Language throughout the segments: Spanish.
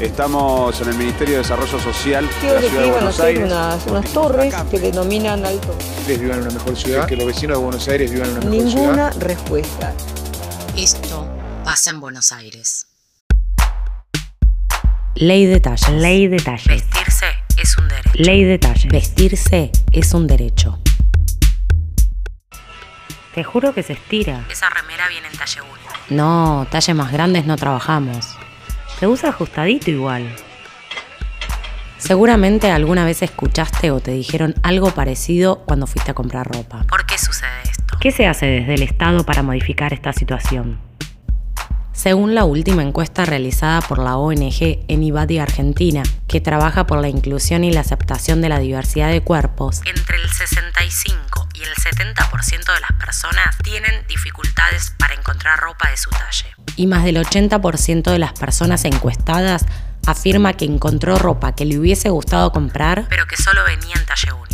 Estamos en el Ministerio de Desarrollo Social de la que Ciudad de Buenos Aires. unas, unas torres que denominan alto. vivan en una mejor ciudad, que los vecinos de Buenos Aires vivan en una mejor ciudad. Ninguna respuesta. Esto pasa en Buenos Aires. Ley de talles. Ley de talles. Vestirse es un derecho. Ley de talles. Vestirse es un derecho. Te juro que se estira. Esa remera viene en talle único. No, talles más grandes no trabajamos. Te usa ajustadito igual. Seguramente alguna vez escuchaste o te dijeron algo parecido cuando fuiste a comprar ropa. ¿Por qué sucede esto? ¿Qué se hace desde el Estado para modificar esta situación? Según la última encuesta realizada por la ONG Enibadi Argentina, que trabaja por la inclusión y la aceptación de la diversidad de cuerpos, Entre el 65 y el 70% de las personas tienen dificultades para encontrar ropa de su talle. y más del 80% de las personas encuestadas afirma que encontró ropa que le hubiese gustado comprar, Pero que solo venía en talle único.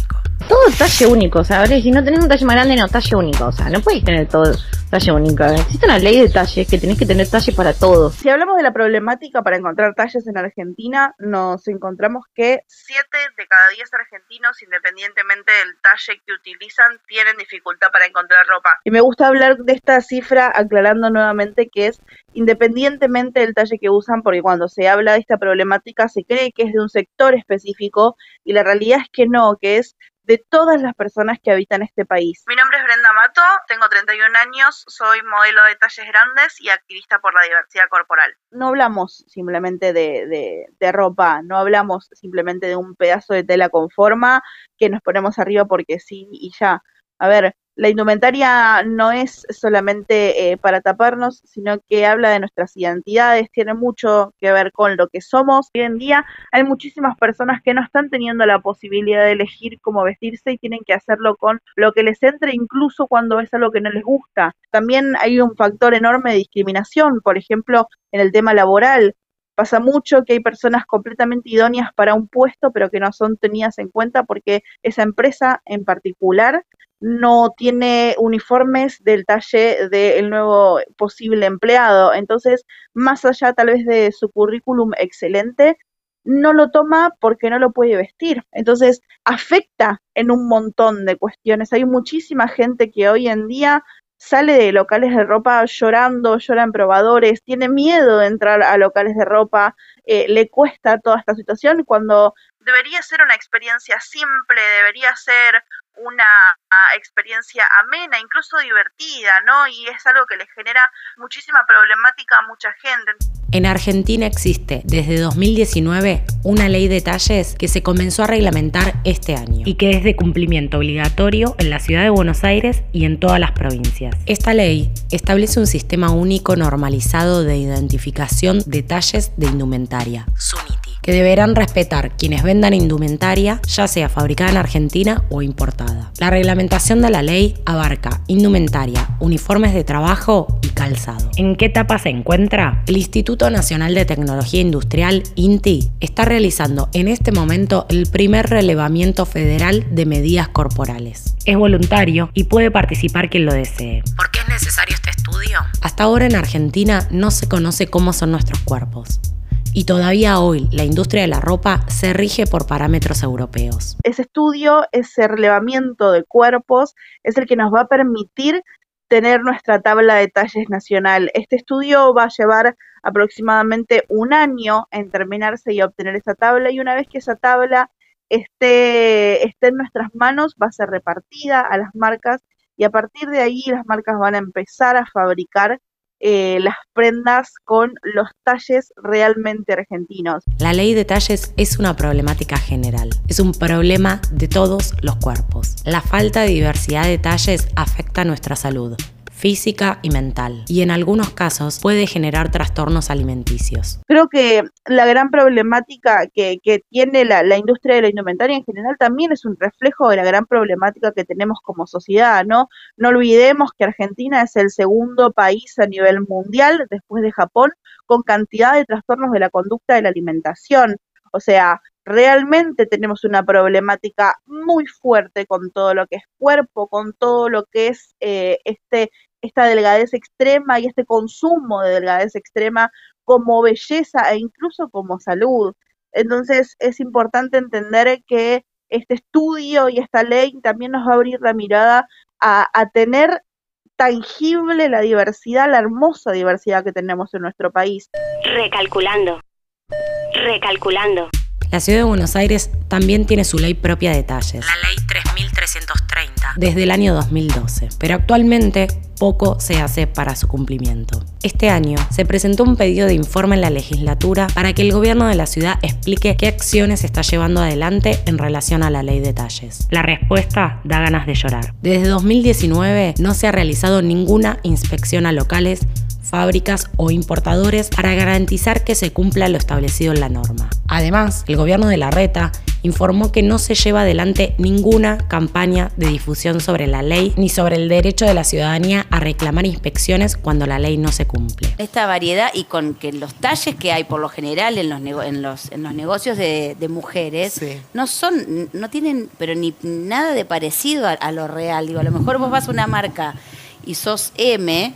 Todo talle único, ¿sabes? Si no tenés un talle más grande, no, talle único. O sea, no puedes tener todo talle único. Existe una ley de talles que tenés que tener talle para todo. Si hablamos de la problemática para encontrar talles en Argentina, nos encontramos que 7 de cada 10 argentinos, independientemente del talle que utilizan, tienen dificultad para encontrar ropa. Y me gusta hablar de esta cifra aclarando nuevamente que es independientemente del talle que usan, porque cuando se habla de esta problemática se cree que es de un sector específico y la realidad es que no, que es de todas las personas que habitan este país. Mi nombre es Brenda Mato, tengo 31 años, soy modelo de talles grandes y activista por la diversidad corporal. No hablamos simplemente de, de, de ropa, no hablamos simplemente de un pedazo de tela con forma que nos ponemos arriba porque sí y ya. A ver, la indumentaria no es solamente eh, para taparnos, sino que habla de nuestras identidades, tiene mucho que ver con lo que somos. Hoy en día hay muchísimas personas que no están teniendo la posibilidad de elegir cómo vestirse y tienen que hacerlo con lo que les entre, incluso cuando es algo que no les gusta. También hay un factor enorme de discriminación, por ejemplo, en el tema laboral. Pasa mucho que hay personas completamente idóneas para un puesto, pero que no son tenidas en cuenta porque esa empresa en particular no tiene uniformes del talle del nuevo posible empleado. Entonces, más allá tal vez de su currículum excelente, no lo toma porque no lo puede vestir. Entonces, afecta en un montón de cuestiones. Hay muchísima gente que hoy en día sale de locales de ropa llorando, llora en probadores, tiene miedo de entrar a locales de ropa, eh, le cuesta toda esta situación cuando debería ser una experiencia simple, debería ser una experiencia amena, incluso divertida, ¿no? Y es algo que le genera muchísima problemática a mucha gente. En Argentina existe desde 2019 una ley de talles que se comenzó a reglamentar este año y que es de cumplimiento obligatorio en la ciudad de Buenos Aires y en todas las provincias. Esta ley establece un sistema único normalizado de identificación de talles de indumentaria. Que deberán respetar quienes vendan indumentaria, ya sea fabricada en Argentina o importada. La reglamentación de la ley abarca indumentaria, uniformes de trabajo y calzado. ¿En qué etapa se encuentra? El Instituto Nacional de Tecnología Industrial, INTI, está realizando en este momento el primer relevamiento federal de medidas corporales. Es voluntario y puede participar quien lo desee. ¿Por qué es necesario este estudio? Hasta ahora en Argentina no se conoce cómo son nuestros cuerpos. Y todavía hoy la industria de la ropa se rige por parámetros europeos. Ese estudio, ese relevamiento de cuerpos, es el que nos va a permitir tener nuestra tabla de talles nacional. Este estudio va a llevar aproximadamente un año en terminarse y obtener esa tabla y una vez que esa tabla esté, esté en nuestras manos va a ser repartida a las marcas y a partir de ahí las marcas van a empezar a fabricar eh, las prendas con los talles realmente argentinos. La ley de talles es una problemática general, es un problema de todos los cuerpos. La falta de diversidad de talles afecta nuestra salud física y mental, y en algunos casos puede generar trastornos alimenticios. Creo que la gran problemática que, tiene la, industria de la indumentaria en general también es un reflejo de la gran problemática que tenemos como sociedad, ¿no? No olvidemos que Argentina es el segundo país a nivel mundial, después de Japón, con cantidad de trastornos de la conducta de la alimentación. O sea, realmente tenemos una problemática muy fuerte con todo lo que es cuerpo, con todo lo que es eh, este, esta delgadez extrema y este consumo de delgadez extrema como belleza e incluso como salud. Entonces es importante entender que este estudio y esta ley también nos va a abrir la mirada a, a tener tangible la diversidad, la hermosa diversidad que tenemos en nuestro país. Recalculando. Recalculando. La ciudad de Buenos Aires también tiene su ley propia de talles. La ley 3330. Desde el año 2012. Pero actualmente poco se hace para su cumplimiento. Este año se presentó un pedido de informe en la legislatura para que el gobierno de la ciudad explique qué acciones está llevando adelante en relación a la ley de talles. La respuesta da ganas de llorar. Desde 2019 no se ha realizado ninguna inspección a locales fábricas o importadores para garantizar que se cumpla lo establecido en la norma. Además, el gobierno de la Reta informó que no se lleva adelante ninguna campaña de difusión sobre la ley ni sobre el derecho de la ciudadanía a reclamar inspecciones cuando la ley no se cumple. Esta variedad y con que los talles que hay por lo general en los, en los, en los negocios de, mujeres no son, no tienen, pero ni nada de parecido a, a lo real. Digo, a lo mejor vos vas a una marca y sos M,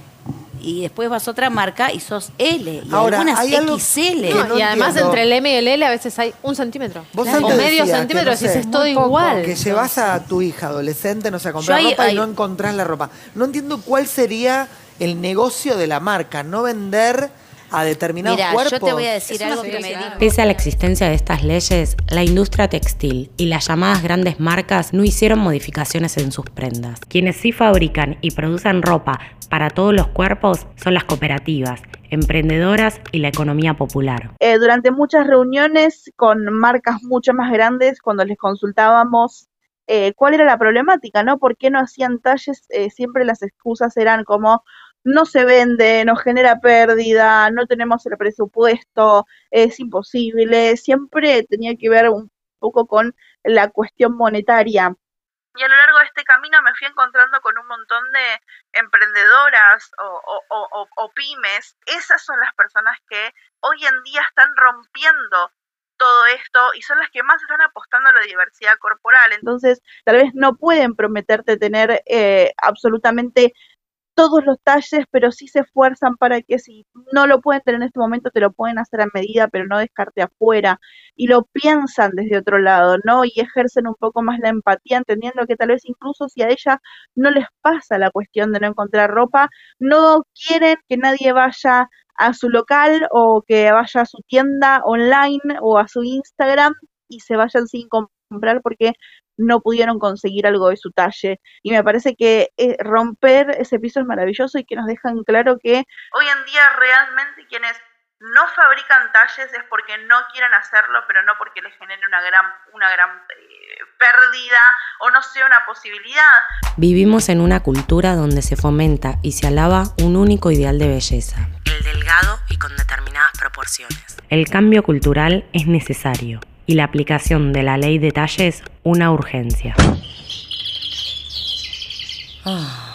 y después vas a otra marca y sos L. Y Ahora, algunas hay XL. y además entre el M y el L a veces hay un centímetro. o medio centímetro, si es todo igual. Que llevas a tu hija adolescente, no sé, a comprar ropa y no encontrás la ropa. No entiendo cuál sería el negocio de la marca, no vender a determinados Mira, yo te voy a decir algo que me dijo. Pese a la existencia de estas leyes, la industria textil y las llamadas grandes marcas no hicieron modificaciones en sus prendas. Quienes sí fabrican y producen ropa para todos los cuerpos son las cooperativas, emprendedoras y la economía popular. Eh, durante muchas reuniones con marcas mucho más grandes, cuando les consultábamos eh, cuál era la problemática, ¿no? ¿Por qué no hacían talles? Eh, siempre las excusas eran como no se vende, nos genera pérdida, no tenemos el presupuesto, es imposible, siempre tenía que ver un poco con la cuestión monetaria. Y a lo largo de este camino me fui encontrando con un montón de emprendedoras o, pymes. Esas son las personas que hoy en día están rompiendo todo esto y son las que más están apostando a la diversidad corporal. Entonces, tal vez no pueden prometerte tener eh, absolutamente todos los talles, pero sí se esfuerzan para que si no lo pueden tener en este momento, te lo pueden hacer a medida, pero no descarte afuera. Y lo piensan desde otro lado, ¿no? Y ejercen un poco más la empatía, entendiendo que tal vez incluso si a ella no les pasa la cuestión de no encontrar ropa, no quieren que nadie vaya a su local o que vaya a su tienda online o a su Instagram y se vayan sin comprar porque no pudieron conseguir algo de su talle. Y me parece que eh, romper ese piso es maravilloso y que nos dejan claro que hoy en día realmente quienes no fabrican talles es porque no quieren hacerlo, pero no porque les genere una gran, una gran eh, pérdida o no sea una posibilidad. Vivimos en una cultura donde se fomenta y se alaba un único ideal de belleza. El delgado y con determinadas proporciones. El cambio cultural es necesario y la aplicación de la ley de talles una urgencia. Ah.